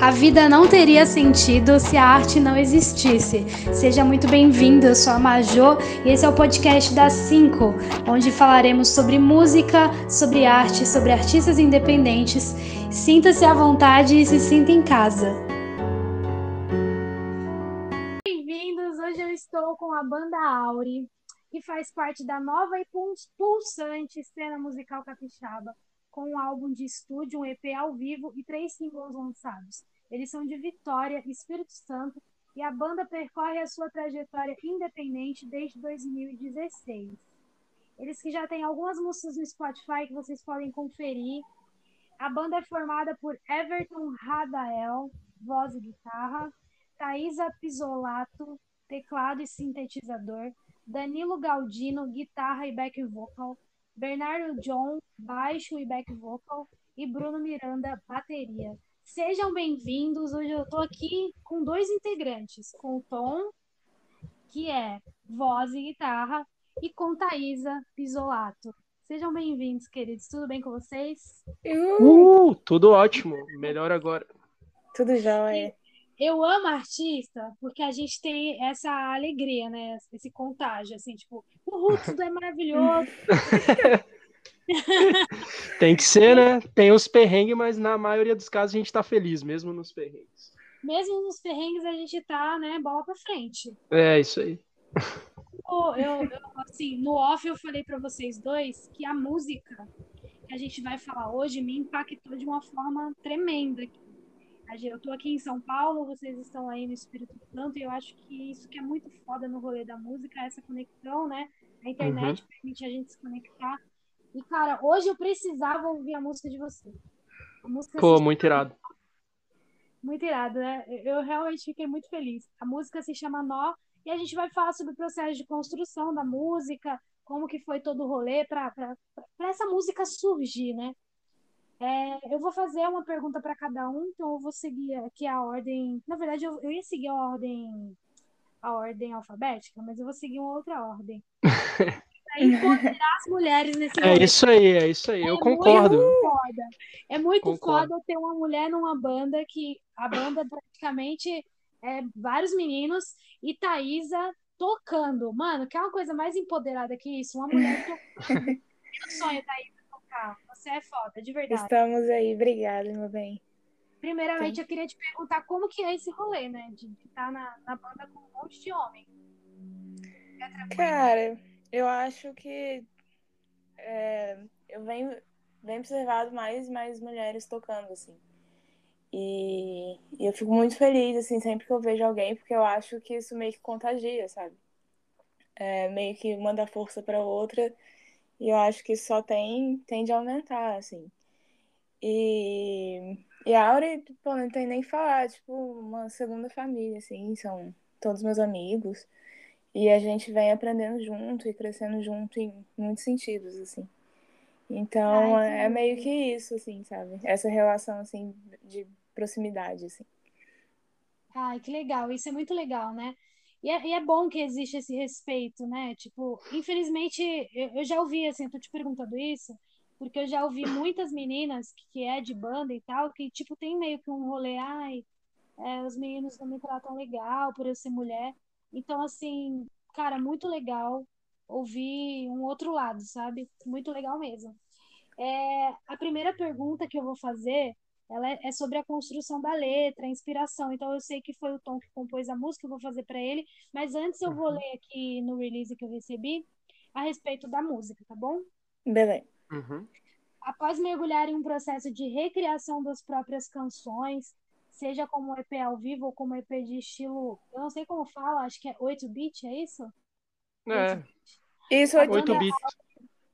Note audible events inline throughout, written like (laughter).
A vida não teria sentido se a arte não existisse. Seja muito bem-vindo, eu sou a Majô e esse é o podcast das 5, onde falaremos sobre música, sobre arte, sobre artistas independentes. Sinta-se à vontade e se sinta em casa. Bem-vindos! Hoje eu estou com a banda Auri, que faz parte da nova e pulsante cena musical capixaba com um álbum de estúdio, um EP ao vivo e três singles lançados. Eles são de Vitória, Espírito Santo, e a banda percorre a sua trajetória independente desde 2016. Eles que já têm algumas músicas no Spotify que vocês podem conferir. A banda é formada por Everton Radael, voz e guitarra, Thaisa Pisolato, teclado e sintetizador, Danilo Galdino, guitarra e back vocal, Bernardo John, baixo e back vocal, e Bruno Miranda, bateria. Sejam bem-vindos. Hoje eu estou aqui com dois integrantes, com o Tom, que é voz e guitarra, e com Thaisa Pisolato. Sejam bem-vindos, queridos. Tudo bem com vocês? Uh, tudo ótimo. Melhor agora. Tudo jóia. Eu amo artista porque a gente tem essa alegria, né? Esse contágio, assim, tipo, o tudo é maravilhoso. (laughs) Tem que ser, né? Tem os perrengues, mas na maioria dos casos a gente tá feliz, mesmo nos perrengues. Mesmo nos perrengues a gente tá, né, bola pra frente. É, isso aí. Eu, eu, assim, no off eu falei para vocês dois que a música que a gente vai falar hoje me impactou de uma forma tremenda. Eu tô aqui em São Paulo, vocês estão aí no Espírito Santo, e eu acho que isso que é muito foda no rolê da música, essa conexão, né? A internet uhum. permite a gente se conectar. E, cara, hoje eu precisava ouvir a música de você. A música Pô, muito chama... irado. Muito irado, né? Eu realmente fiquei muito feliz. A música se chama Nó e a gente vai falar sobre o processo de construção da música, como que foi todo o rolê para essa música surgir, né? É, eu vou fazer uma pergunta para cada um, então eu vou seguir aqui a ordem. Na verdade, eu, eu ia seguir a ordem a ordem alfabética, mas eu vou seguir uma outra ordem. (laughs) empoderar as mulheres nesse É isso aí, é isso aí, é eu concordo. Muito foda. É muito concordo. foda ter uma mulher numa banda que a banda praticamente é vários meninos e Thaisa tocando. Mano, que é uma coisa mais empoderada que isso? Uma mulher (laughs) tocando. Meu sonho, Thaisa, Você é foda, de verdade. Estamos aí, obrigada, meu bem. Primeiramente, Sim. eu queria te perguntar como que é esse rolê, né? De estar na, na banda com um monte de homem. É Cara, eu acho que é, eu venho, venho observado mais mais mulheres tocando, assim. E, e, eu fico muito feliz, assim, sempre que eu vejo alguém, porque eu acho que isso meio que contagia, sabe? É, meio que manda força para outra. E eu acho que só tem, tende a aumentar, assim. E, e a Aure, pô, não tem nem que falar, tipo, uma segunda família, assim, são todos meus amigos. E a gente vem aprendendo junto e crescendo junto em muitos sentidos, assim. Então, Ai, é meio que isso, assim, sabe? Essa relação, assim, de proximidade, assim. Ai, que legal. Isso é muito legal, né? E é, e é bom que existe esse respeito, né? Tipo, infelizmente, eu, eu já ouvi, assim, tô te perguntando isso, porque eu já ouvi muitas meninas que, que é de banda e tal, que, tipo, tem meio que um rolê, ai, é, os meninos não me tratam legal por eu ser mulher. Então, assim, cara, muito legal ouvir um outro lado, sabe? Muito legal mesmo. É, a primeira pergunta que eu vou fazer ela é, é sobre a construção da letra, a inspiração. Então eu sei que foi o Tom que compôs a música, eu vou fazer para ele, mas antes eu vou uhum. ler aqui no release que eu recebi a respeito da música, tá bom? Beleza. Uhum. Após mergulhar em um processo de recriação das próprias canções, seja como EP ao vivo ou como EP de estilo, eu não sei como fala, acho que é 8-bit, é isso? É. 8 Isso,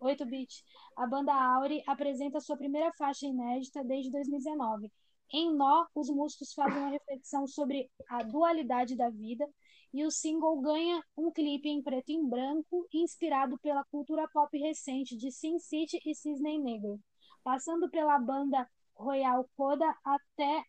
8-bit. 8-bit. A banda Auri apresenta sua primeira faixa inédita desde 2019. Em Nó, os músicos fazem uma reflexão sobre a dualidade da vida e o single ganha um clipe em preto e branco inspirado pela cultura pop recente de Sin City e Cisne Negro, passando pela banda Royal Coda até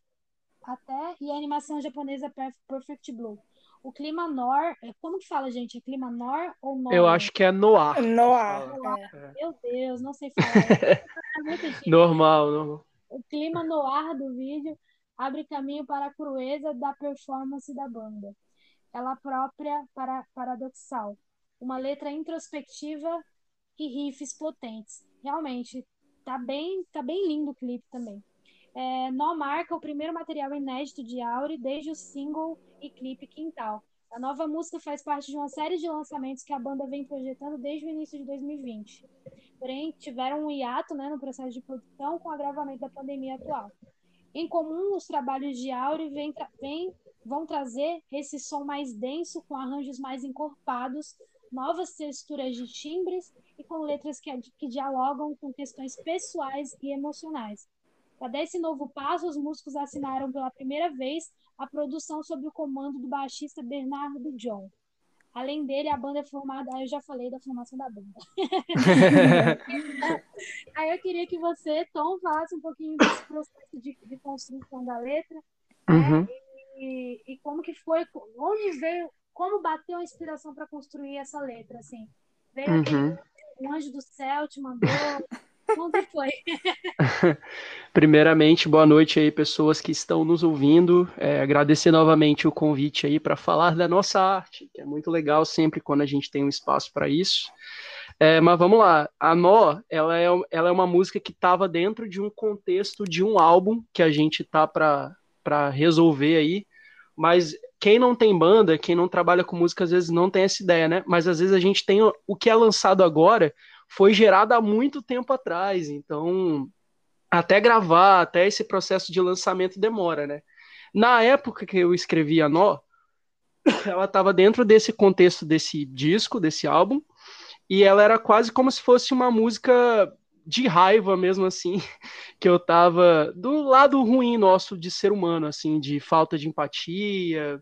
até e a animação japonesa Perfect Blue. O clima nor, é, como que fala, gente? É clima nor ou nor? Eu acho que é noir. Noir. É. Meu Deus, não sei falar. é (laughs) normal, normal. O clima noir do vídeo abre caminho para a crueza da performance da banda. Ela própria para paradoxal, uma letra introspectiva e riffs potentes. Realmente, tá bem, tá bem lindo o clipe também. É, Nó marca o primeiro material inédito de Auri desde o single e clipe Quintal. A nova música faz parte de uma série de lançamentos que a banda vem projetando desde o início de 2020. Porém, tiveram um hiato né, no processo de produção com o agravamento da pandemia atual. Em comum, os trabalhos de Auri vem, vem, vão trazer esse som mais denso, com arranjos mais encorpados, novas texturas de timbres e com letras que, que dialogam com questões pessoais e emocionais. Para dar esse novo passo, os músicos assinaram pela primeira vez a produção sob o comando do baixista Bernardo John. Além dele, a banda é formada. Aí eu já falei da formação da banda. (laughs) aí eu queria que você, Tom, falasse um pouquinho desse processo de, de construção da letra. Né? Uhum. Né? E, e, como que foi, onde veio, como bateu a inspiração para construir essa letra, assim? Veio uhum. um anjo do céu te mandou, (laughs) foi? (laughs) Primeiramente, boa noite aí, pessoas que estão nos ouvindo. É, agradecer novamente o convite aí para falar da nossa arte, que é muito legal sempre quando a gente tem um espaço para isso. É, mas vamos lá, a Nó, ela é, ela é uma música que estava dentro de um contexto de um álbum que a gente tá para resolver aí, mas quem não tem banda, quem não trabalha com música, às vezes não tem essa ideia, né? Mas às vezes a gente tem o que é lançado agora, foi gerada há muito tempo atrás. Então, até gravar, até esse processo de lançamento demora, né? Na época que eu escrevi a Nó, (coughs) ela estava dentro desse contexto desse disco, desse álbum, e ela era quase como se fosse uma música de raiva mesmo assim, (laughs) que eu tava do lado ruim nosso de ser humano, assim, de falta de empatia,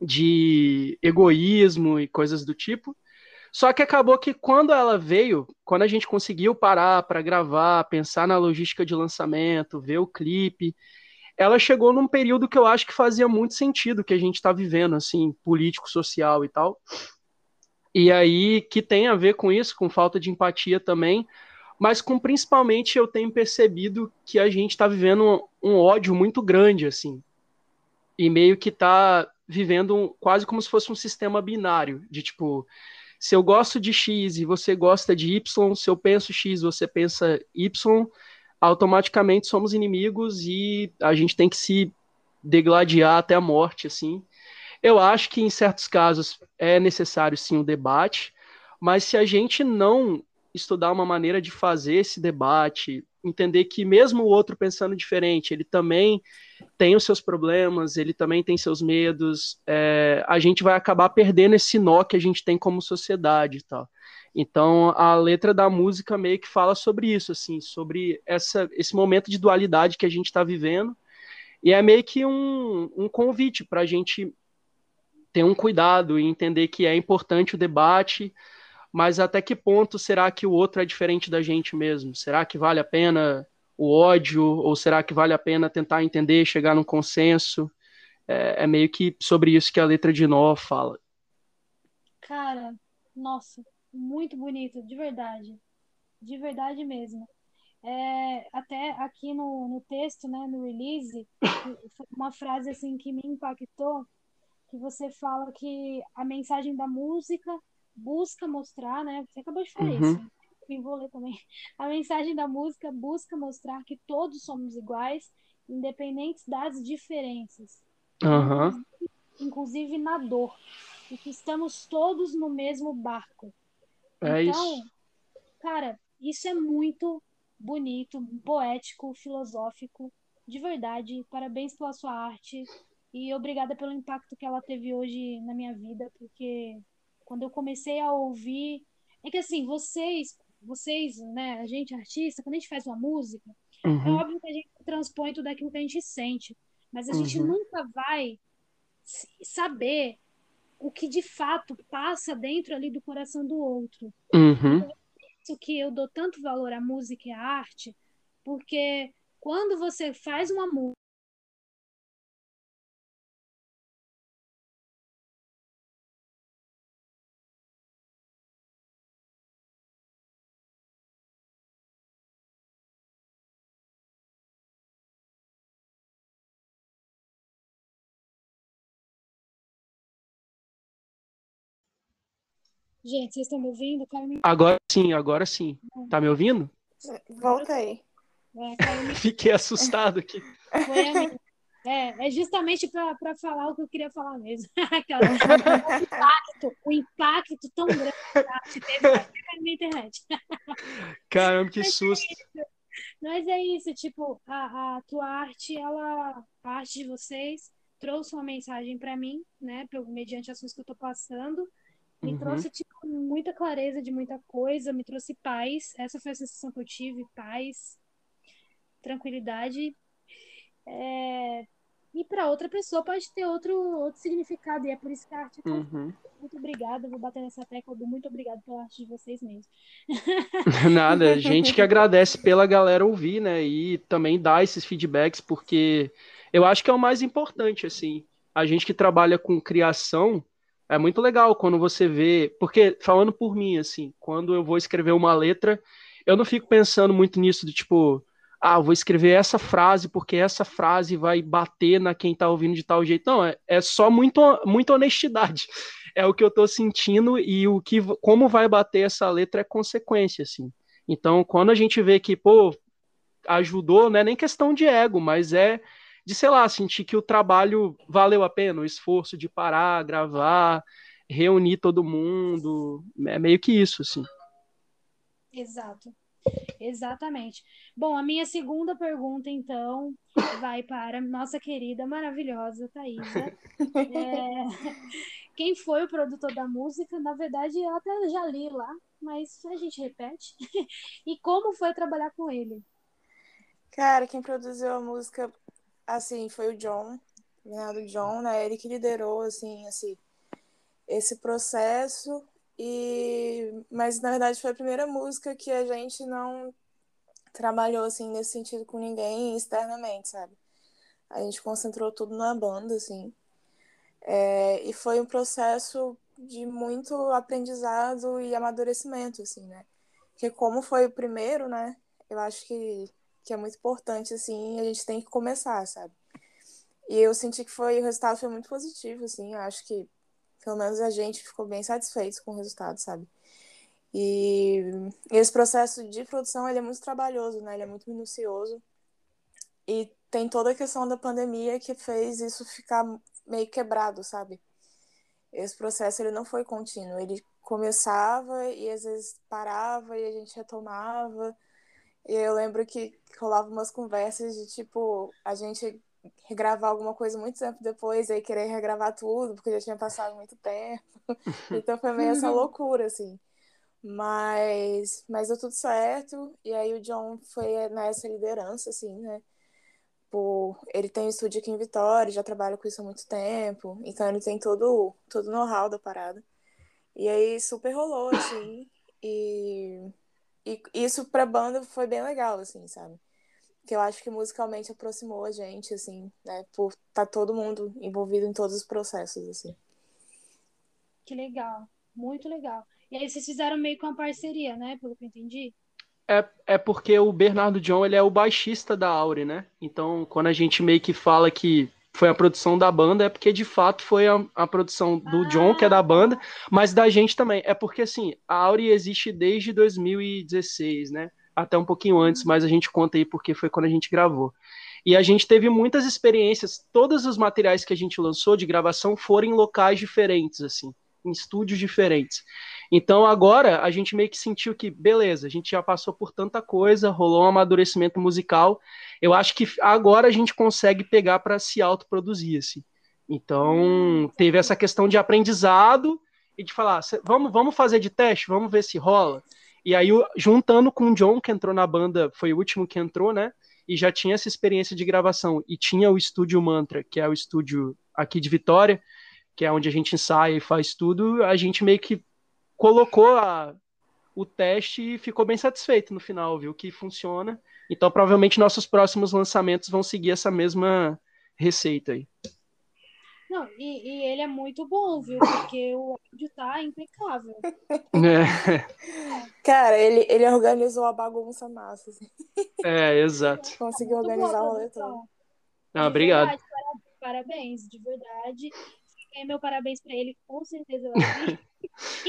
de egoísmo e coisas do tipo. Só que acabou que quando ela veio, quando a gente conseguiu parar para gravar, pensar na logística de lançamento, ver o clipe, ela chegou num período que eu acho que fazia muito sentido que a gente está vivendo, assim, político, social e tal. E aí que tem a ver com isso, com falta de empatia também, mas com principalmente eu tenho percebido que a gente está vivendo um, um, ódio muito grande, assim, e meio que está vivendo quase como se fosse um sistema binário, de tipo, se eu gosto de X e você gosta de Y, se eu penso X, você pensa Y, automaticamente somos inimigos e a gente tem que se degladiar até a morte, assim. Eu acho que em certos casos é necessário sim o um debate, mas se a gente não estudar uma maneira de fazer esse debate, entender que mesmo o outro pensando diferente, ele também tem os seus problemas, ele também tem seus medos, é, a gente vai acabar perdendo esse nó que a gente tem como sociedade e tal. Então a letra da música meio que fala sobre isso, assim, sobre essa, esse momento de dualidade que a gente está vivendo, e é meio que um, um convite para a gente ter um cuidado e entender que é importante o debate, mas até que ponto será que o outro é diferente da gente mesmo? Será que vale a pena o ódio? Ou será que vale a pena tentar entender, chegar num consenso? É, é meio que sobre isso que a letra de Nó fala. Cara, nossa, muito bonito, de verdade. De verdade mesmo. É, até aqui no, no texto, né, no release, (laughs) uma frase assim que me impactou, que você fala que a mensagem da música busca mostrar, né? Você acabou de falar uhum. isso. Eu vou ler também. A mensagem da música busca mostrar que todos somos iguais, independentes das diferenças. Uhum. Inclusive, inclusive na dor. E que estamos todos no mesmo barco. É então, isso. cara, isso é muito bonito, poético, filosófico. De verdade, parabéns pela sua arte. E obrigada pelo impacto que ela teve hoje na minha vida, porque quando eu comecei a ouvir. É que assim, vocês, vocês, né, a gente artista, quando a gente faz uma música, é uhum. é óbvio que a gente transpõe tudo aquilo que a gente sente. Mas a uhum. gente nunca vai saber o que de fato passa dentro ali do coração do outro. Uhum. Então, isso que eu dou tanto valor à música e à arte, porque quando você faz uma música Gente, vocês estão me ouvindo? Agora sim, agora sim. Tá me ouvindo? Volta aí. É, (laughs) Fiquei assustado aqui. É, é justamente para falar o que eu queria falar mesmo. (laughs) o, impacto, o impacto tão grande que teve na minha internet. (laughs) Caramba, que susto. Mas é isso, tipo, a, a tua arte, ela, a arte de vocês trouxe uma mensagem para mim, né, mediante assuntos que eu tô passando, me uhum. trouxe, tipo, muita clareza de muita coisa, me trouxe paz, essa foi a sensação que eu tive, paz, tranquilidade, é... e para outra pessoa pode ter outro, outro significado, e é por isso que a arte é. Uhum. (laughs) Muito obrigada, vou bater nessa tecla do muito obrigado pela arte de vocês mesmo. (laughs) Nada, gente que agradece pela galera ouvir, né, e também dar esses feedbacks, porque eu acho que é o mais importante, assim, a gente que trabalha com criação, é muito legal quando você vê, porque falando por mim, assim, quando eu vou escrever uma letra, eu não fico pensando muito nisso de tipo, ah, vou escrever essa frase porque essa frase vai bater na quem tá ouvindo de tal jeito. Não, é, é só muito, muita honestidade. (laughs) É o que eu tô sentindo e o que como vai bater essa letra é consequência, assim. Então, quando a gente vê que, pô, ajudou, não é nem questão de ego, mas é de, sei lá, sentir que o trabalho valeu a pena, o esforço de parar, gravar, reunir todo mundo. É meio que isso, assim. Exato. Exatamente. Bom, a minha segunda pergunta, então, vai para nossa querida, maravilhosa Thaisa. (laughs) É, quem foi o produtor da música? Na verdade, eu até já li lá, mas a gente repete. (laughs) e como foi trabalhar com ele? Cara, quem produziu a música, assim, foi o John, o John, né? Ele que liderou, assim, assim, esse processo e, mas na verdade foi a primeira música que a gente não trabalhou assim nesse sentido com ninguém externamente, sabe? A gente concentrou tudo na banda, assim. É, e foi um processo de muito aprendizado e amadurecimento, assim, né? Porque como foi o primeiro, né? Eu acho que, que é muito importante, assim, a gente tem que começar, sabe? E eu senti que foi, o resultado foi muito positivo, assim, acho que pelo menos a gente ficou bem satisfeito com o resultado, sabe? E esse processo de produção ele é muito trabalhoso, né? Ele é muito minucioso. E tem toda a questão da pandemia que fez isso ficar meio quebrado, sabe? Esse processo ele não foi contínuo, ele começava e às vezes parava e a gente retomava. E eu lembro que rolava umas conversas de tipo, a gente regravar alguma coisa muito tempo depois e aí querer regravar tudo, porque já tinha passado muito tempo. (laughs) então foi meio essa loucura, assim. Mas, mas deu tudo certo. E aí o John foi nessa liderança, assim, né? Por, ele tem um estúdio aqui em Vitória, já trabalha com isso há muito tempo. Então ele tem todo, todo o know-how da parada. E aí super rolou, assim. E, e isso pra banda foi bem legal, assim, sabe? que eu acho que musicalmente aproximou a gente, assim, né? Por estar tá todo mundo envolvido em todos os processos, assim. Que legal, muito legal. E aí vocês fizeram meio que uma parceria, né? Pelo que eu entendi. É, é porque o Bernardo John, ele é o baixista da Aure, né? Então, quando a gente meio que fala que foi a produção da banda, é porque de fato foi a, a produção do ah. John, que é da banda, mas da gente também. É porque, assim, a Aure existe desde 2016, né? até um pouquinho antes, mas a gente conta aí porque foi quando a gente gravou. E a gente teve muitas experiências, todos os materiais que a gente lançou de gravação foram em locais diferentes, assim, em estúdios diferentes. Então agora a gente meio que sentiu que, beleza, a gente já passou por tanta coisa, rolou um amadurecimento musical. Eu acho que agora a gente consegue pegar para se autoproduzir, assim. Então teve essa questão de aprendizado e de falar, vamos, vamos fazer de teste, vamos ver se rola. E aí, juntando com o John, que entrou na banda, foi o último que entrou, né? E já tinha essa experiência de gravação. E tinha o estúdio Mantra, que é o estúdio aqui de Vitória, que é onde a gente ensaia e faz tudo. A gente meio que colocou a, o teste e ficou bem satisfeito no final, viu? Que funciona. Então, provavelmente, nossos próximos lançamentos vão seguir essa mesma receita aí. Não, e, e, ele é muito bom, viu? Porque o áudio tá impecável. (laughs) É. Cara, ele, ele organizou a bagunça massa. Assim. (laughs) É, exato. Conseguiu organizar o rolê Não, obrigado. Verdade, parabéns, de verdade. Fiquei meu parabéns pra ele, com certeza vai (laughs) vir.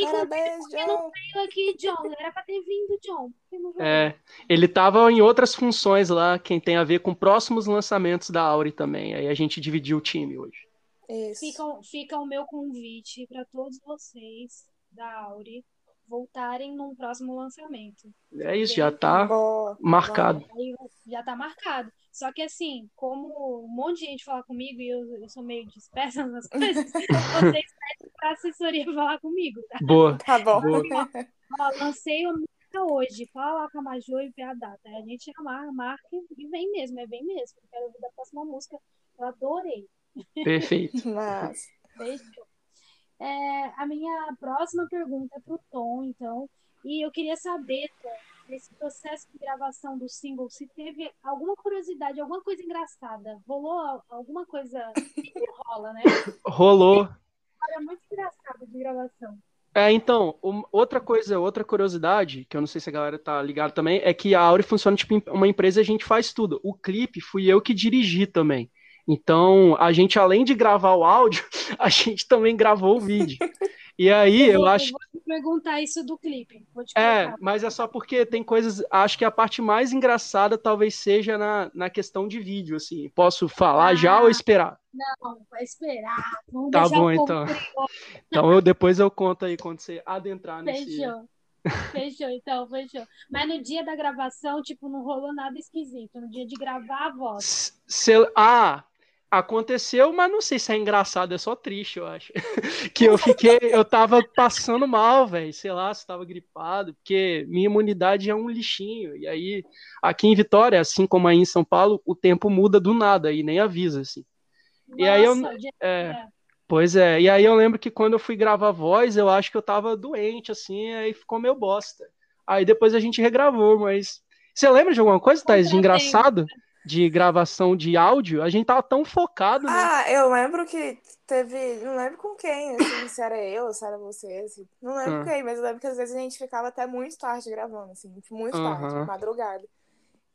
Parabéns, John. não veio aqui, John. Era pra ter vindo, John. É, ele tava em outras funções lá, quem tem a ver com próximos lançamentos da Auri também. Aí a gente dividiu o time hoje. Isso. Fica, fica o meu convite para todos vocês da Auri voltarem num próximo lançamento. É isso, já tá boa, marcado. Boa. Já tá marcado. Só que assim, como um monte de gente fala comigo e eu, eu sou meio dispersa nas coisas, (laughs) vocês pedem pra assessoria falar comigo, tá? Boa. Tá bom. Boa. Ó, lancei a música hoje, fala lá com a Majô e vê a data. A gente marca, marca e vem mesmo, é bem mesmo. Eu quero ouvir da próxima música. Eu adorei. Perfeito. (laughs) Mas... Beijo. É, a minha próxima pergunta é para o Tom, então. E eu queria saber, Tom, nesse processo de gravação do single, se teve alguma curiosidade, alguma coisa engraçada. Rolou alguma coisa. rola, né? Rolou. É muito engraçado de gravação. É, então, um, outra coisa, outra curiosidade, que eu não sei se a galera tá ligada também, é que a Auri funciona tipo uma empresa e a gente faz tudo. O clipe fui eu que dirigi também. Então, a gente, além de gravar o áudio, (laughs) a gente também gravou o vídeo. E aí, eu, eu acho. Eu vou te perguntar isso do clipe. é, mas é só porque tem coisas. Acho que a parte mais engraçada talvez seja na, na questão de vídeo, assim. Posso falar ah, já ou esperar? Não, vai esperar. Vamos tá bom, então. Então, eu, depois eu conto aí quando você adentrar nesse. Fechou. Fechou, então, fechou. Mas no dia da gravação, tipo, não rolou nada esquisito. No dia de gravar a voz. Se, ah, Aconteceu, mas não sei se é engraçado, é só triste, eu acho. (laughs) que eu fiquei, eu tava passando mal, velho, sei lá, se tava gripado, porque minha imunidade é um lixinho. E aí, aqui em Vitória, assim como aí em São Paulo, o tempo muda do nada e nem avisa, assim. Nossa, e aí eu. É, pois é, e aí eu lembro que quando eu fui gravar voz, eu acho que eu tava doente, assim, aí ficou meio bosta. Aí depois a gente regravou, mas. Você lembra de alguma coisa, Thais, de engraçado? De gravação de áudio, a gente tava tão focado. Né? Ah, eu lembro que teve. Não lembro com quem, assim, se era eu, se era você, assim, não lembro ah. quem, mas eu lembro que às vezes a gente ficava até muito tarde gravando, assim, muito tarde, uhum. madrugada.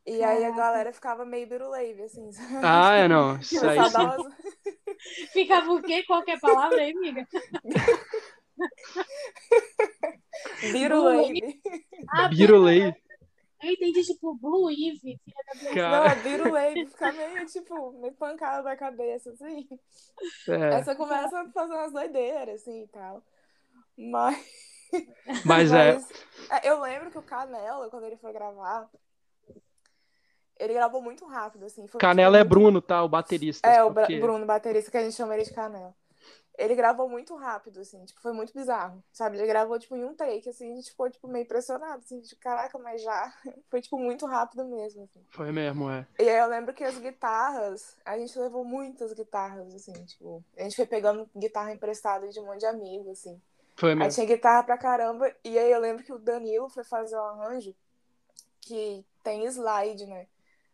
E aí a galera ficava meio biruleibe, assim. Ah, é não. (laughs) Isso aí. (laughs) Ficava o quê? Qualquer palavra aí, amiga? (laughs) Biruleibe. Ah, biruleibe. Eu entendi, tipo, Blue Eve, filha da Cara... Não, Vira Wave, fica meio, tipo, meio pancada da cabeça, assim. É. Aí você começa a fazer umas doideiras, assim, e tal. Mas... Mas, (laughs) é. Mas é... Eu lembro que o Canela, quando ele foi gravar, ele gravou muito rápido, assim. Canela tipo, é Bruno, tá? O baterista. É, o porque... Bruno, baterista, que a gente chama ele de Canela ele gravou muito rápido, assim, tipo, foi muito bizarro, sabe? Ele gravou, tipo, em um take, assim, a gente ficou, tipo, meio impressionado, assim, tipo, caraca, mas já (laughs) foi, tipo, muito rápido mesmo, assim. Foi mesmo, é. E aí eu lembro que as guitarras, a gente levou muitas guitarras, assim, tipo, a gente foi pegando guitarra emprestada de um monte de amigos, assim. Foi mesmo. Aí tinha guitarra pra caramba, e aí eu lembro que o Danilo foi fazer um arranjo que tem slide, né?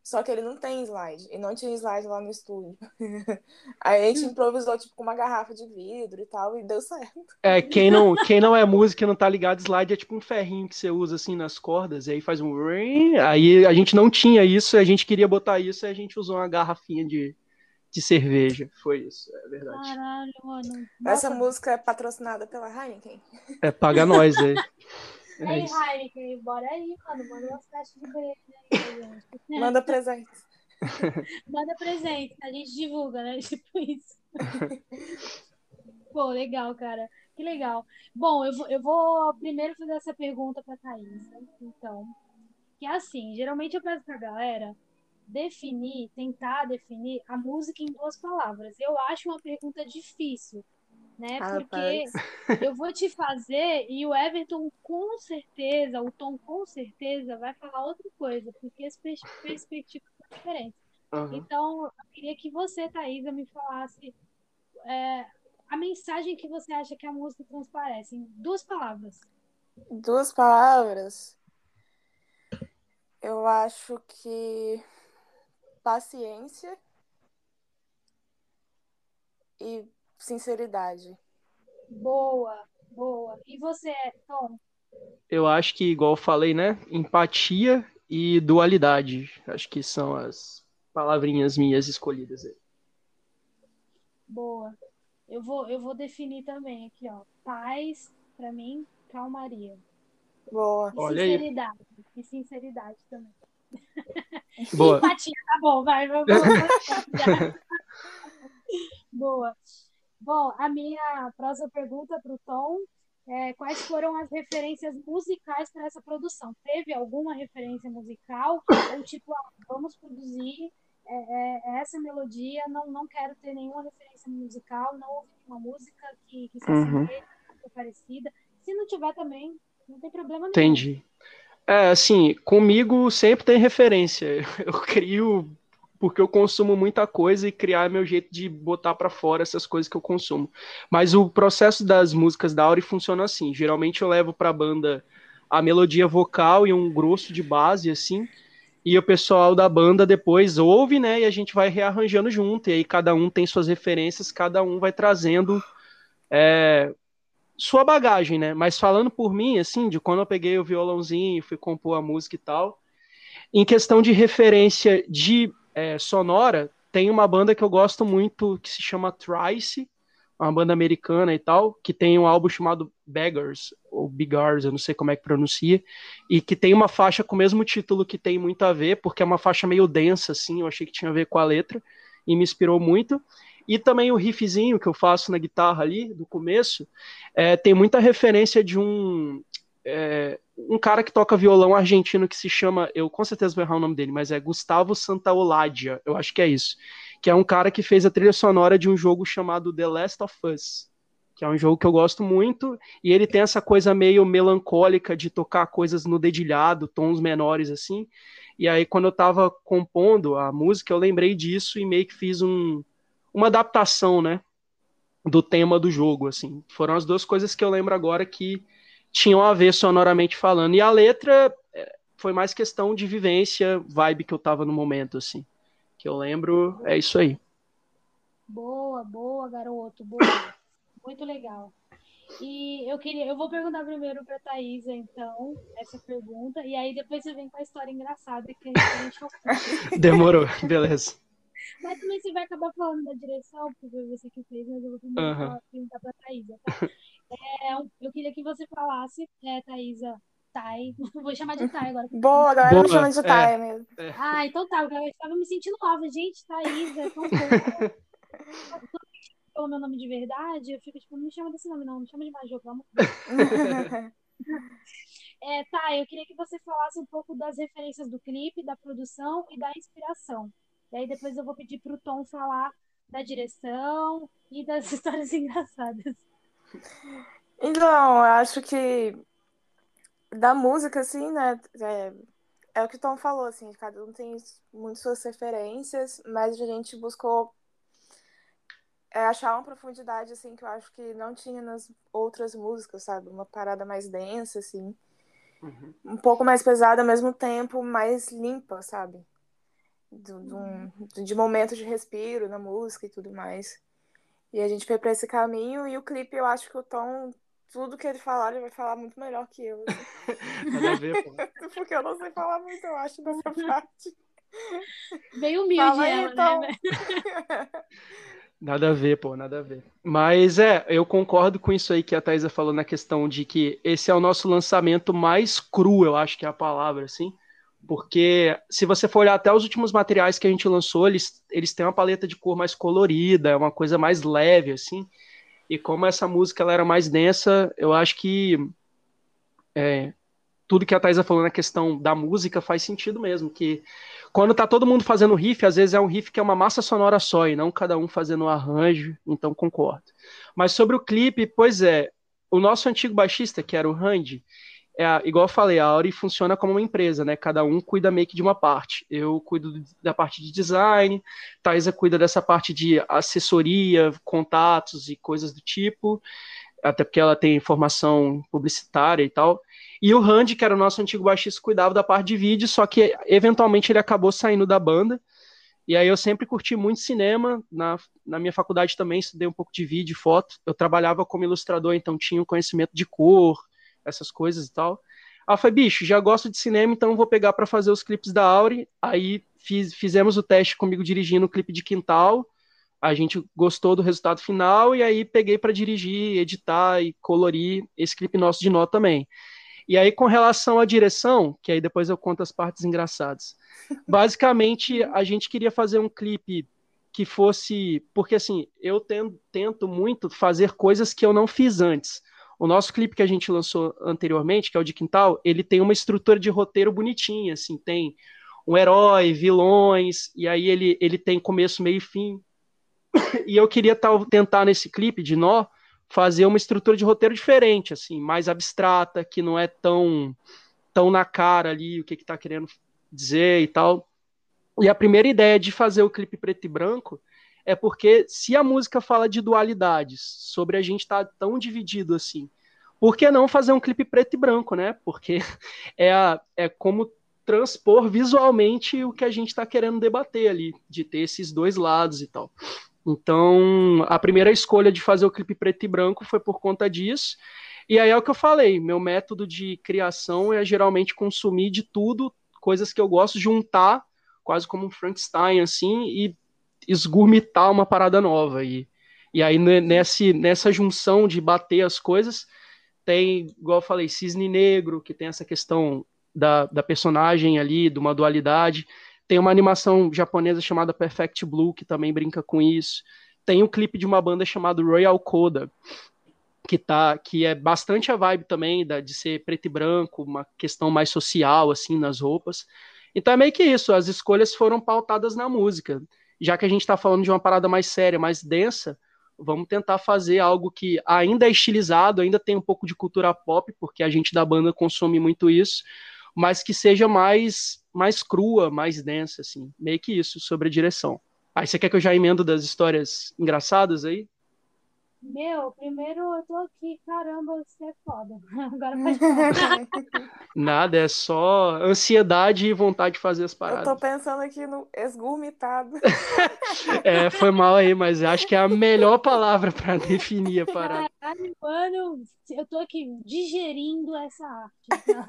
Só que ele não tem slide. E não tinha slide lá no estúdio. (laughs) Aí a gente improvisou, tipo, com uma garrafa de vidro e tal, e deu certo. É, quem não, (laughs) quem não é música e não tá ligado, slide é tipo um ferrinho que você usa assim nas cordas, e aí faz um. Aí a gente não tinha isso, a gente queria botar isso, e a gente usou uma garrafinha de, de cerveja. Foi isso, é verdade. Caralho, mano. Essa música é patrocinada pela Heineken. É, paga nós aí. (laughs) É Ei, Heineken, bora aí, mano. Manda umas caixas de breve aí, gente. Manda presente. (laughs) Manda presente, a gente divulga, né? (laughs) Tipo isso. Pô, legal, cara. Que legal. Bom, eu vou, eu vou primeiro fazer essa pergunta pra Thaís. Né? Então, que é assim, geralmente eu peço pra galera definir, tentar definir a música em duas palavras. Eu acho uma pergunta difícil, né? Porque eu vou te fazer e o Everton com certeza, o Tom com certeza vai falar outra coisa, porque as perspectivas são diferentes. Uhum. Então, eu queria que você, Thaisa, me falasse é, a mensagem que você acha que a música transparece em duas palavras. Duas palavras? Eu acho que paciência e sinceridade. Boa, boa. E você, Tom? Eu acho que, igual eu falei, né? Empatia e dualidade. Acho que são as palavrinhas minhas escolhidas aí. Boa. eu vou, eu vou definir também aqui, ó. Paz, para mim, calmaria. Boa. E Olha sinceridade. Aí. E sinceridade também. (laughs) Boa. Empatia, tá bom, vai, vamos. (laughs) Boa. Bom, a minha próxima pergunta para o Tom é, quais foram as referências musicais para essa produção? Teve alguma referência musical? Ou tipo, ah, vamos produzir é, é, essa melodia, não, não quero ter nenhuma referência musical, não ouvi uma música que, que se Uhum. parecida. Se não tiver também, não tem problema nenhum. Entendi. É, assim, comigo sempre tem referência. (laughs) Eu crio porque eu consumo muita coisa e criar meu jeito de botar pra fora essas coisas que eu consumo. Mas o processo das músicas da Auri funciona assim. Geralmente eu levo pra banda a melodia vocal e um grosso de base, assim, e o pessoal da banda depois ouve, né, e a gente vai rearranjando junto, e aí cada um tem suas referências, cada um vai trazendo é, sua bagagem, né? Mas falando por mim, assim, de quando eu peguei o violãozinho, fui compor a música e tal, em questão de referência de é, sonora, tem uma banda que eu gosto muito que se chama Trice, uma banda americana e tal, que tem um álbum chamado Beggars, ou Bigars, eu não sei como é que pronuncia, e que tem uma faixa com o mesmo título que tem muito a ver, porque é uma faixa meio densa, assim, eu achei que tinha a ver com a letra, e me inspirou muito. E também o riffzinho que eu faço na guitarra ali, do começo, é, tem muita referência de um, é, um cara que toca violão argentino que se chama, eu com certeza vou errar o nome dele, mas é Gustavo Santaoladia, eu acho que é isso. Que é um cara que fez a trilha sonora de um jogo chamado The Last of Us, que é um jogo que eu gosto muito, e ele tem essa coisa meio melancólica de tocar coisas no dedilhado, tons menores assim. E aí, quando eu tava compondo a música, eu lembrei disso e meio que fiz um, uma adaptação, né? Do tema do jogo, assim. Foram as duas coisas que eu lembro agora que tinham a ver sonoramente falando. E a letra foi mais questão de vivência, vibe que eu tava no momento, assim. Que eu lembro, é isso aí. Boa, boa, garoto, boa. (coughs) Muito legal. E eu queria, eu vou perguntar primeiro para Thaisa, então, essa pergunta, e aí depois você vem com a história engraçada que a gente não (laughs) Demorou, beleza. Mas também você vai acabar falando da direção, porque foi você que fez, mas eu vou primeiro falar- perguntar para Thaisa, tá? É, eu queria que você falasse, é, Thaisa, Thay, (laughs) vou chamar de Thay agora. Boa, galera Boa, me chama de é. Thay mesmo. Ah, então tá, eu estava me sentindo nova, gente, Thaisa, é tão pouco. Pelo meu nome de verdade, eu fico tipo, não me chama desse nome, não, me chama de Major, pelo amor de Deus. (laughs) É, tá, eu queria que você falasse um pouco das referências do clipe, da produção e da inspiração. E aí depois eu vou pedir pro Tom falar da direção e das (laughs) histórias engraçadas. Então, eu acho que da música, assim, né? É, é o que o Tom falou, assim, cada um tem muito suas referências, mas a gente buscou é, achar uma profundidade, assim, que eu acho que não tinha nas outras músicas, sabe? Uma parada mais densa, assim, Uhum. um pouco mais pesada, ao mesmo tempo mais limpa, sabe? Do, do um- de momentos de respiro na música e tudo mais. E a gente foi pra esse caminho, e o clipe, eu acho que o Tom, tudo que ele falar, ele vai falar muito melhor que eu. Nada a ver, pô. Porque eu não sei falar muito, eu acho, dessa (laughs) parte. Bem humilde Fala aí, ela, Tom. né? (laughs) Nada a ver, pô, nada a ver. Mas é, eu concordo com isso aí que a Thaisa falou na questão de que esse é o nosso lançamento mais cru, eu acho que é a palavra, assim. Porque se você for olhar até os últimos materiais que a gente lançou, eles, eles têm uma paleta de cor mais colorida, é uma coisa mais leve, assim. E como essa música ela era mais densa, eu acho que é, tudo que a Thaisa falou na questão da música faz sentido mesmo, que quando tá todo mundo fazendo riff, às vezes é um riff que é uma massa sonora só, e não cada um fazendo um arranjo, então concordo. Mas sobre o clipe, pois é, o nosso antigo baixista, que era o Randy, é, a- igual eu falei, a Auri funciona como uma empresa, né? Cada um cuida meio que de uma parte. Eu cuido do- da parte de design, Thaisa cuida dessa parte de assessoria, contatos e coisas do tipo, até porque ela tem formação publicitária e tal. E o Randy, que era o nosso antigo baixista, cuidava da parte de vídeo, só que eventualmente ele acabou saindo da banda. E aí eu sempre curti muito cinema. Na, na minha faculdade também estudei um pouco de vídeo e foto. Eu trabalhava como ilustrador, então tinha um conhecimento de cor, essas coisas e tal. Eu falei, bicho, já gosto de cinema, então vou pegar para fazer os clipes da Auri. Aí fiz, fizemos o teste comigo dirigindo o clipe de Quintal, a gente gostou do resultado final e aí peguei para dirigir, editar e colorir esse clipe nosso de nó também. E aí, com relação à direção, que aí depois eu conto as partes engraçadas. (laughs) Basicamente, a gente queria fazer um clipe que fosse. Porque assim, eu tento, tento muito fazer coisas que eu não fiz antes. O nosso clipe que a gente lançou anteriormente, que é o de Quintal, ele tem uma estrutura de roteiro bonitinha, assim, tem um herói, vilões, e aí ele, ele tem começo, meio e fim. (coughs) E eu queria tal, tentar nesse clipe de nó fazer uma estrutura de roteiro diferente, assim, mais abstrata, que não é tão tão na cara ali o que que tá querendo dizer e tal. E a primeira ideia de fazer o clipe preto e branco é porque se a música fala de dualidades, sobre a gente estar tá tão dividido assim, por que não fazer um clipe preto e branco, né? Porque (laughs) é, a, é como transpor visualmente o que a gente está querendo debater ali, de ter esses dois lados e tal. Então, a primeira escolha de fazer o clipe preto e branco foi por conta disso. E aí é o que eu falei, meu método de criação é geralmente consumir de tudo, coisas que eu gosto, juntar, quase como um Frankenstein, assim, e esgurmitar uma parada nova. E, e aí, nesse, nessa junção de bater as coisas, tem, igual eu falei, Cisne Negro, que tem essa questão da, da personagem ali, de uma dualidade. Tem uma animação japonesa chamada Perfect Blue, que também brinca com isso. Tem um clipe de uma banda chamada Royal Coda, que, tá, que é bastante a vibe também da, de ser preto e branco, uma questão mais social, assim, nas roupas. Então é meio que isso, as escolhas foram pautadas na música. Já que a gente está falando de uma parada mais séria, mais densa, vamos tentar fazer algo que ainda é estilizado, ainda tem um pouco de cultura pop, porque a gente da banda consome muito isso, mas que seja mais mais crua, mais densa, assim. Meio que isso, sobre a direção. Aí você quer que eu já emendo das histórias engraçadas aí? Meu, primeiro eu tô aqui, caramba, você é foda. (laughs) Agora pode (laughs) falar. Nada, é só ansiedade e vontade de fazer as paradas. Eu tô pensando aqui no esgurmitado. (laughs) é, foi mal aí, mas acho que é a melhor palavra para definir a parada. Caralho, mano, eu tô aqui digerindo essa arte. Tá?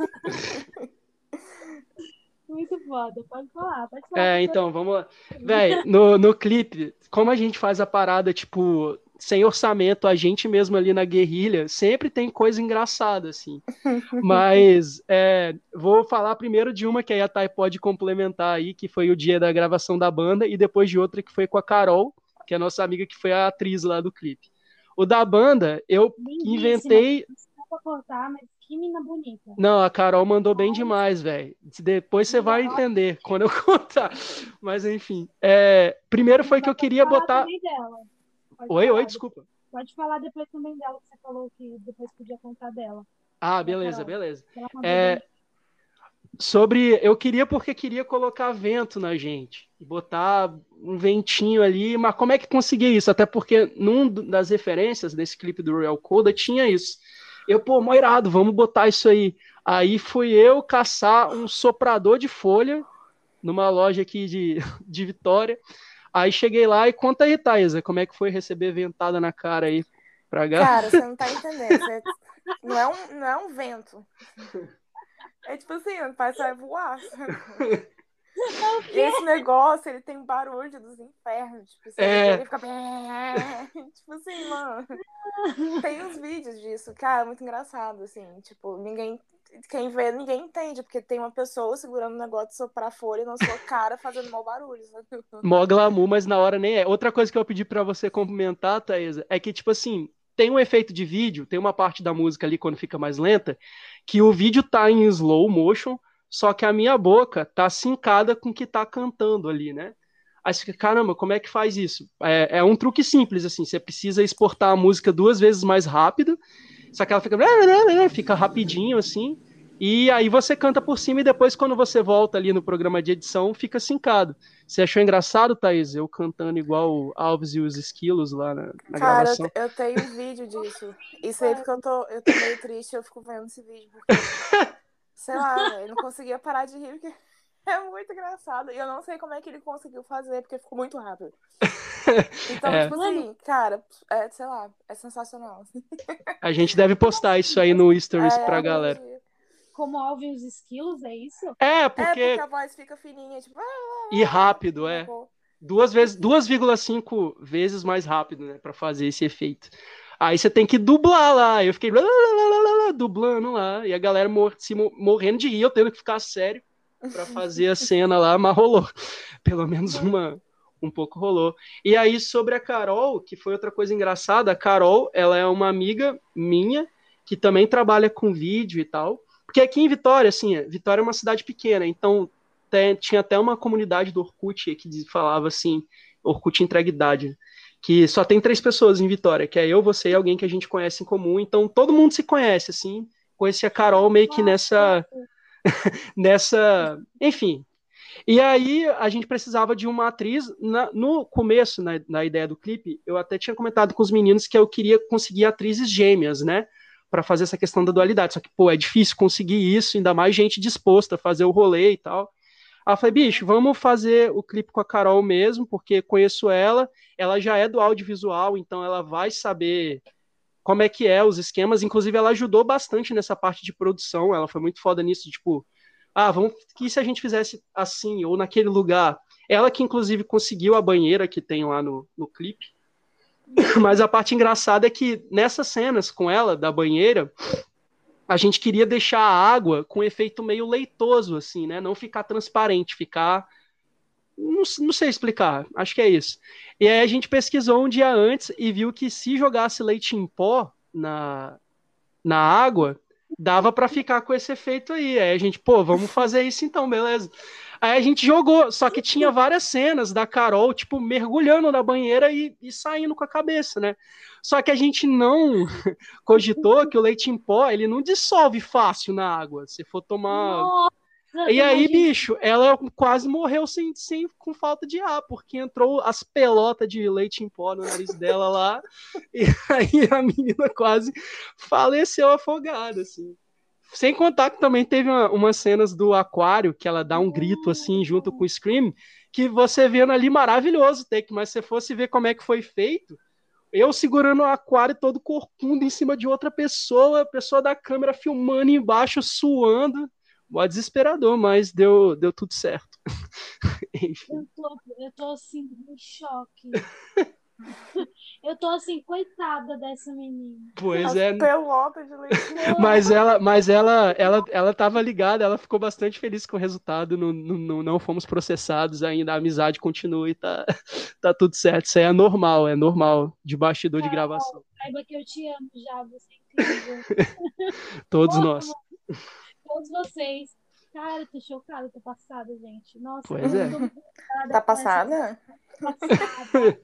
Muito foda, pode falar, pode falar. É, então, vamos lá. Véi, no, no clipe, como a gente faz a parada, tipo, sem orçamento, a gente mesmo ali na guerrilha, sempre tem coisa engraçada, assim. (laughs) Mas é, vou falar primeiro de uma que aí a Thay pode complementar aí, que foi o dia da gravação da banda, e depois de outra que foi com a Carol, que é a nossa amiga que foi a atriz lá do clipe. O da banda, eu Lindíssima. inventei. Desculpa cortar, mas que mina bonita. Não, a Carol mandou bem demais, velho. Depois você vai entender quando eu (laughs) contar. Mas enfim. É... Primeiro foi que eu queria botar. Oi, oi, desculpa. Pode falar depois também dela, que você falou que depois podia contar dela. Ah, beleza, beleza. É, sobre. Eu queria porque queria colocar vento na gente. Botar um ventinho ali, mas como é que conseguia isso? Até porque num das referências desse clipe do Royal Coda tinha isso. Eu, pô, mó irado, vamos botar isso aí. Aí fui eu caçar um soprador de folha numa loja aqui de, (laughs) de Vitória. Aí cheguei lá e conta aí, Thaisa, como é que foi receber ventada na cara aí pra cá? Cara, você não tá (laughs) entendendo. Não, é um, não é um vento. É tipo assim, parece que vai voar. E esse negócio, ele tem barulho dos infernos. Tipo, assim, é... ele fica. (laughs) tipo assim, mano. Tem uns vídeos disso, cara, muito engraçado, assim. Tipo, ninguém. Quem vê, ninguém entende, porque tem uma pessoa segurando um negócio de soprar folha na sua cara fazendo mau barulho. Sabe? (laughs) Mó glamour, mas na hora nem é. Outra coisa que eu pedi para você complementar, Thaisa, é que, tipo assim, tem um efeito de vídeo, tem uma parte da música ali quando fica mais lenta, que o vídeo tá em slow motion só que a minha boca tá sincada com o que tá cantando ali, né? Aí você fica, caramba, como é que faz isso? É, é, um truque simples, assim, você precisa exportar a música duas vezes mais rápido, só que ela fica, fica rapidinho, assim, e aí você canta por cima e depois, quando você volta ali no programa de edição, fica sincado. Você achou engraçado, Thaís, eu cantando igual Alves e os Esquilos lá na, na Cara, gravação? Cara, eu, eu tenho um vídeo disso. Isso aí porque eu tô, eu tô meio triste, eu fico vendo esse vídeo, porque sei lá, ele não conseguia parar de rir, porque (laughs) é muito engraçado. E eu não sei como é que ele conseguiu fazer, porque ficou muito rápido. Então, é. tipo assim, cara, é, sei lá, é sensacional. A gente deve postar isso aí no Stories é, pra galera. Como Alvin os esquilos, é isso? É, porque... É, porque a voz fica fininha, tipo... E rápido, é. duas vezes, 2,5 vezes mais rápido, né, para fazer esse efeito. Aí você tem que dublar lá. Eu fiquei lá, lá, lá, dublando lá. E a galera mor se morrendo de rir, eu tendo que ficar sério para fazer a (laughs) cena lá, mas rolou. Pelo menos uma, um pouco rolou. E aí, sobre a Carol, que foi outra coisa engraçada, a Carol, ela é uma amiga minha, que também trabalha com vídeo e tal. Porque aqui em Vitória, assim, Vitória é uma cidade pequena, então tem, tinha até uma comunidade do Orkut que falava assim, Orkut entrega idade, que só tem três pessoas em Vitória, que é eu, você e alguém que a gente conhece em comum, então todo mundo se conhece, assim, conheci a Carol meio que nessa, (laughs) nessa, enfim, e aí a gente precisava de uma atriz. Na, no começo, na, na, ideia do clipe, eu até tinha comentado com os meninos que eu queria conseguir atrizes gêmeas, né? Para fazer essa questão da dualidade. Só que, pô, é difícil conseguir isso, ainda mais gente disposta a fazer o rolê e tal. Aí eu falei, bicho, vamos fazer o clipe com a Carol mesmo, porque conheço ela, ela já é do audiovisual, então ela vai saber como é que é os esquemas. Inclusive, ela ajudou bastante nessa parte de produção, ela foi muito foda nisso, tipo, ah, vamos que se a gente fizesse assim, ou naquele lugar. Ela que, inclusive, conseguiu a banheira que tem lá no, no clipe. (coughs) Mas a parte engraçada é que nessas cenas com ela, da banheira, a gente queria deixar a água com um efeito meio leitoso, assim, né? Não ficar transparente, ficar. Não, não, sei explicar, acho que é isso. E aí a gente pesquisou um dia antes e viu que se jogasse leite em pó na, na água, dava para ficar com esse efeito aí. Aí a gente, pô, vamos fazer isso então, beleza. Aí a gente jogou, só que tinha várias cenas da Carol, tipo, mergulhando na banheira e, e saindo com a cabeça, né? Só que a gente não (laughs) cogitou que o leite em pó, ele não dissolve fácil na água. Se for tomar. Nossa e aí, bicho, ela quase morreu sem, sem, com falta de ar, porque entrou as pelotas de leite em pó no nariz dela lá, (laughs) e aí a menina quase faleceu afogada, assim. Sem contar que também teve uma, umas cenas do aquário, que ela dá um grito, assim, junto com o Scream, que você vendo ali maravilhoso, take, mas se fosse ver como é que foi feito, eu segurando o aquário todo corcunda em cima de outra pessoa, a pessoa da câmera filmando embaixo, suando, Mó desesperador, mas deu, deu tudo certo. (laughs) eu, tô, eu tô assim, em choque. Eu tô assim, coitada dessa menina. Pois é. Pelota de leite. mas ela, mas ela, ela, ela tava ligada, ela ficou bastante feliz com o resultado. Não, não, não fomos processados ainda, a amizade continua e tá, tá tudo certo. Isso aí é normal, é normal de bastidor de gravação. Saiba que eu te amo já, você é (laughs) incrível. Todos nós todos vocês. Cara, tô chocada, tô passada, gente. Nossa, pois é. Tá passada? Passada. (laughs)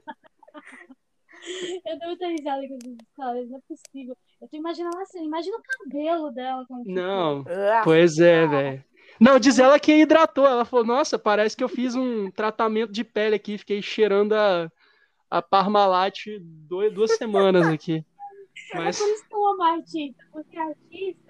eu tô muito risada com essas histórias, não é possível. Eu tô imaginando assim, imagina o cabelo dela. não, pois é, velho. Não, diz ela que hidratou. Ela falou, nossa, parece que eu fiz um tratamento de pele aqui, fiquei cheirando a, a Parmalat dois, duas semanas aqui. Mas... É por isso que eu amo artista, porque artista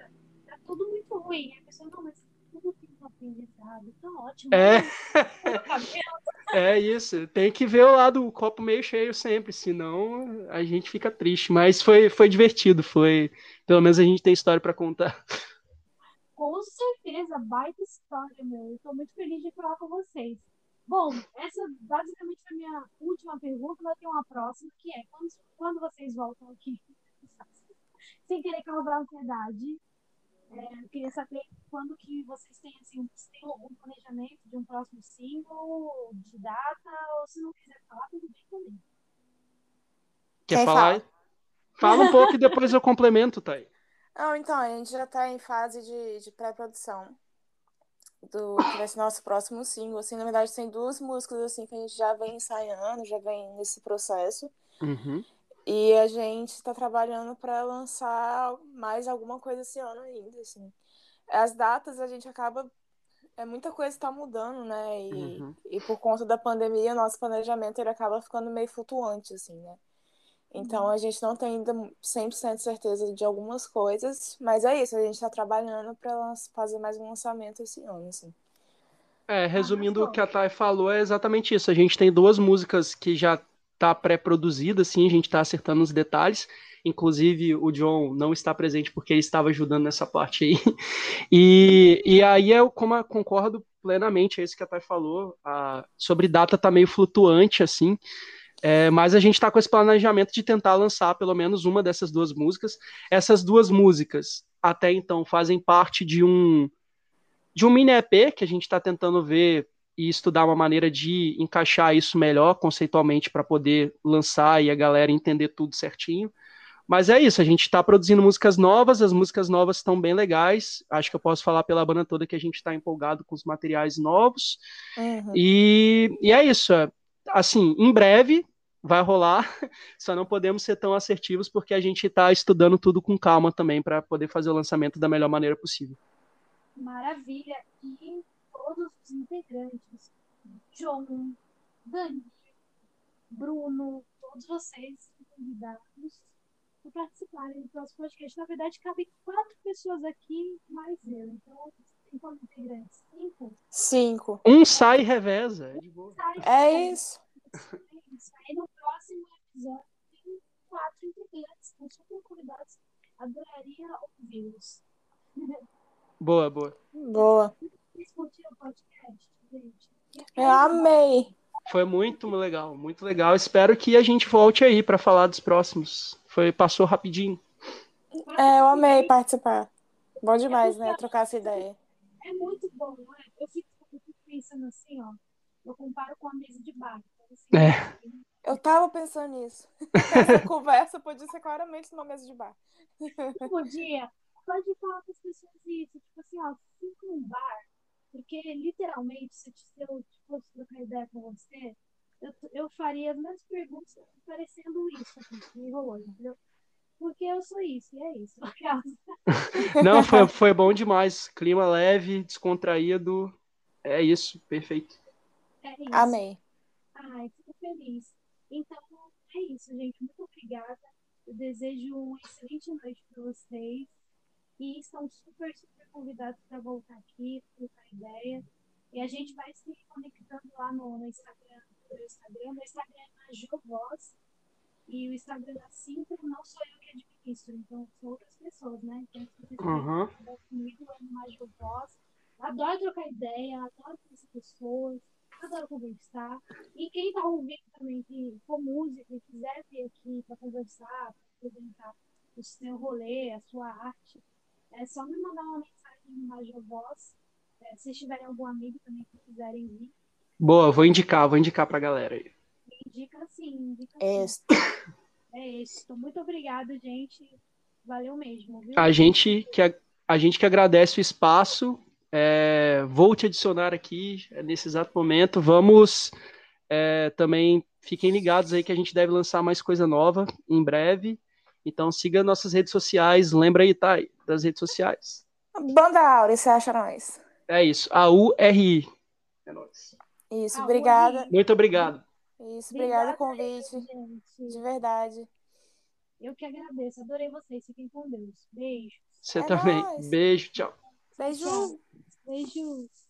tudo muito ruim. A pessoa, não, mas tudo tem um aprendizado, tá ótimo. É. (laughs) é isso, tem que ver o lado, o copo meio cheio sempre, senão a gente fica triste. Mas foi, foi divertido, foi. Pelo menos a gente tem história para contar. Com certeza, baita história, meu. Eu tô muito feliz de falar com vocês. Bom, essa basicamente foi a minha última pergunta, mas tem uma próxima, que é quando, quando vocês voltam aqui, (laughs) sem querer causar ansiedade, é, eu queria saber quando que vocês têm, assim, se tem algum planejamento de um próximo single, de data, ou se não quiser falar, tudo bem também. Quer Quem falar? Fala? fala um (laughs) pouco e depois eu complemento, Thay. Não, então, a gente já está em fase de, de pré-produção do que vai ser nosso próximo single. Assim, na verdade, tem duas músicas assim que a gente já vem ensaiando, já vem nesse processo. Uhum. E a gente está trabalhando para lançar mais alguma coisa esse ano ainda, assim. As datas a gente acaba é muita coisa está mudando, né? E, uhum. e por conta da pandemia, nosso planejamento ele acaba ficando meio flutuante, assim, né? Então uhum. a gente não tem ainda 100% certeza de algumas coisas, mas é isso, a gente está trabalhando para fazer mais um lançamento esse ano, assim. É, resumindo ah, o que a Thay falou, é exatamente isso. A gente tem duas músicas que já tá pré-produzida, assim, a gente está acertando os detalhes. Inclusive, o John não está presente porque ele estava ajudando nessa parte aí. (laughs) E, e aí eu como eu concordo plenamente isso que a Thay falou. A, sobre data tá meio flutuante, assim. É, mas a gente está com esse planejamento de tentar lançar pelo menos uma dessas duas músicas. Essas duas músicas, até então, fazem parte de um de um mini EP que a gente está tentando ver e estudar uma maneira de encaixar isso melhor conceitualmente para poder lançar e a galera entender tudo certinho. Mas é isso, a gente está produzindo músicas novas, as músicas novas estão bem legais. Acho que eu posso falar pela banda toda que a gente está empolgado com os materiais novos. Uhum. E, e é isso. Assim, em breve vai rolar, (laughs) só não podemos ser tão assertivos porque a gente está estudando tudo com calma também para poder fazer o lançamento da melhor maneira possível. Maravilha! E todos os integrantes, John, Dani, Bruno, todos vocês convidados para participarem do próximo podcast. Na verdade, cabem quatro pessoas aqui, mais eu. Então, tem quantos integrantes? Cinco? Cinco. Um sai e reveza. É, é isso. Aí no próximo episódio tem quatro integrantes, são super convidados. Adoraria ouvi-los. Boa, boa. Boa. O podcast, gente? Eu amei. Foi muito legal, muito legal. Espero que a gente volte aí para falar dos próximos. Foi passou rapidinho. É, eu amei participar. Bom demais, né? Trocar essa ideia. É muito bom, não é? Eu fico, eu fico pensando assim, ó. Eu comparo com a mesa de bar. Assim, é. Eu tava pensando nisso. (laughs) Essa conversa podia ser claramente numa mesa de bar. Podia. Pode falar com as pessoas isso. Tipo assim, ó, fica num bar. Porque, literalmente, se eu fosse trocar ideia com você, eu, eu faria as mesmas perguntas parecendo isso aqui, que rolou, entendeu? Porque eu sou isso, e é isso. (laughs) (laughs) Não, foi, foi bom demais. Clima leve, descontraído. É isso, perfeito. É isso. Amém. Ai, fico feliz. Então, é isso, gente. Muito obrigada. Eu desejo uma excelente noite para vocês. E estão super, super convidados para voltar aqui, trocar ideia. E a gente vai se conectando lá no, no Instagram, no Instagram. Meu Instagram é Major E o Instagram da Cinco não sou eu que administro, então são outras pessoas, né? Então, se vocês uhum. comigo, é Major Adoro trocar ideia, adoro conhecer pessoas adoro conversar. E quem está ouvindo também, que for música e quiser vir aqui para conversar, para apresentar o seu rolê, a sua arte, é só me mandar uma mensagem no Major Voz. É, se tiverem algum amigo também que quiserem vir. Boa, vou indicar, vou indicar para a galera aí. Indica sim, indica é sim. É isso. Muito obrigada, gente. Valeu mesmo. Viu? A gente que a, a gente que agradece o espaço é, vou te adicionar aqui é, nesse exato momento. Vamos é, também, fiquem ligados aí que a gente deve lançar mais coisa nova em breve. Então siga nossas redes sociais. Lembra aí, tá? Das redes sociais. Banda Aure, você acha nós? É isso. A-U-R-I. É nóis. Isso, obrigada. Muito obrigado. Isso, obrigada pelo convite. De verdade. Eu que agradeço. Adorei vocês. Fiquem com Deus. Beijo. Você é também. Nóis. Beijo, tchau. Beijo. Beijos.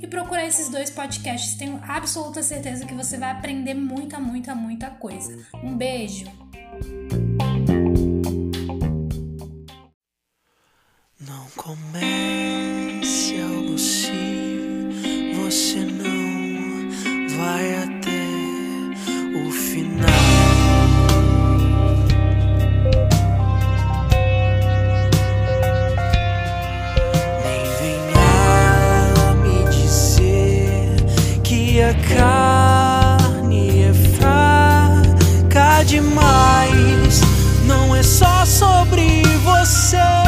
e procurar esses dois podcasts. Tenho absoluta certeza que você vai aprender muita, muita, muita coisa. Um beijo! Não comece algo se você não vai até. minha carne é fraca demais. Não é só sobre você.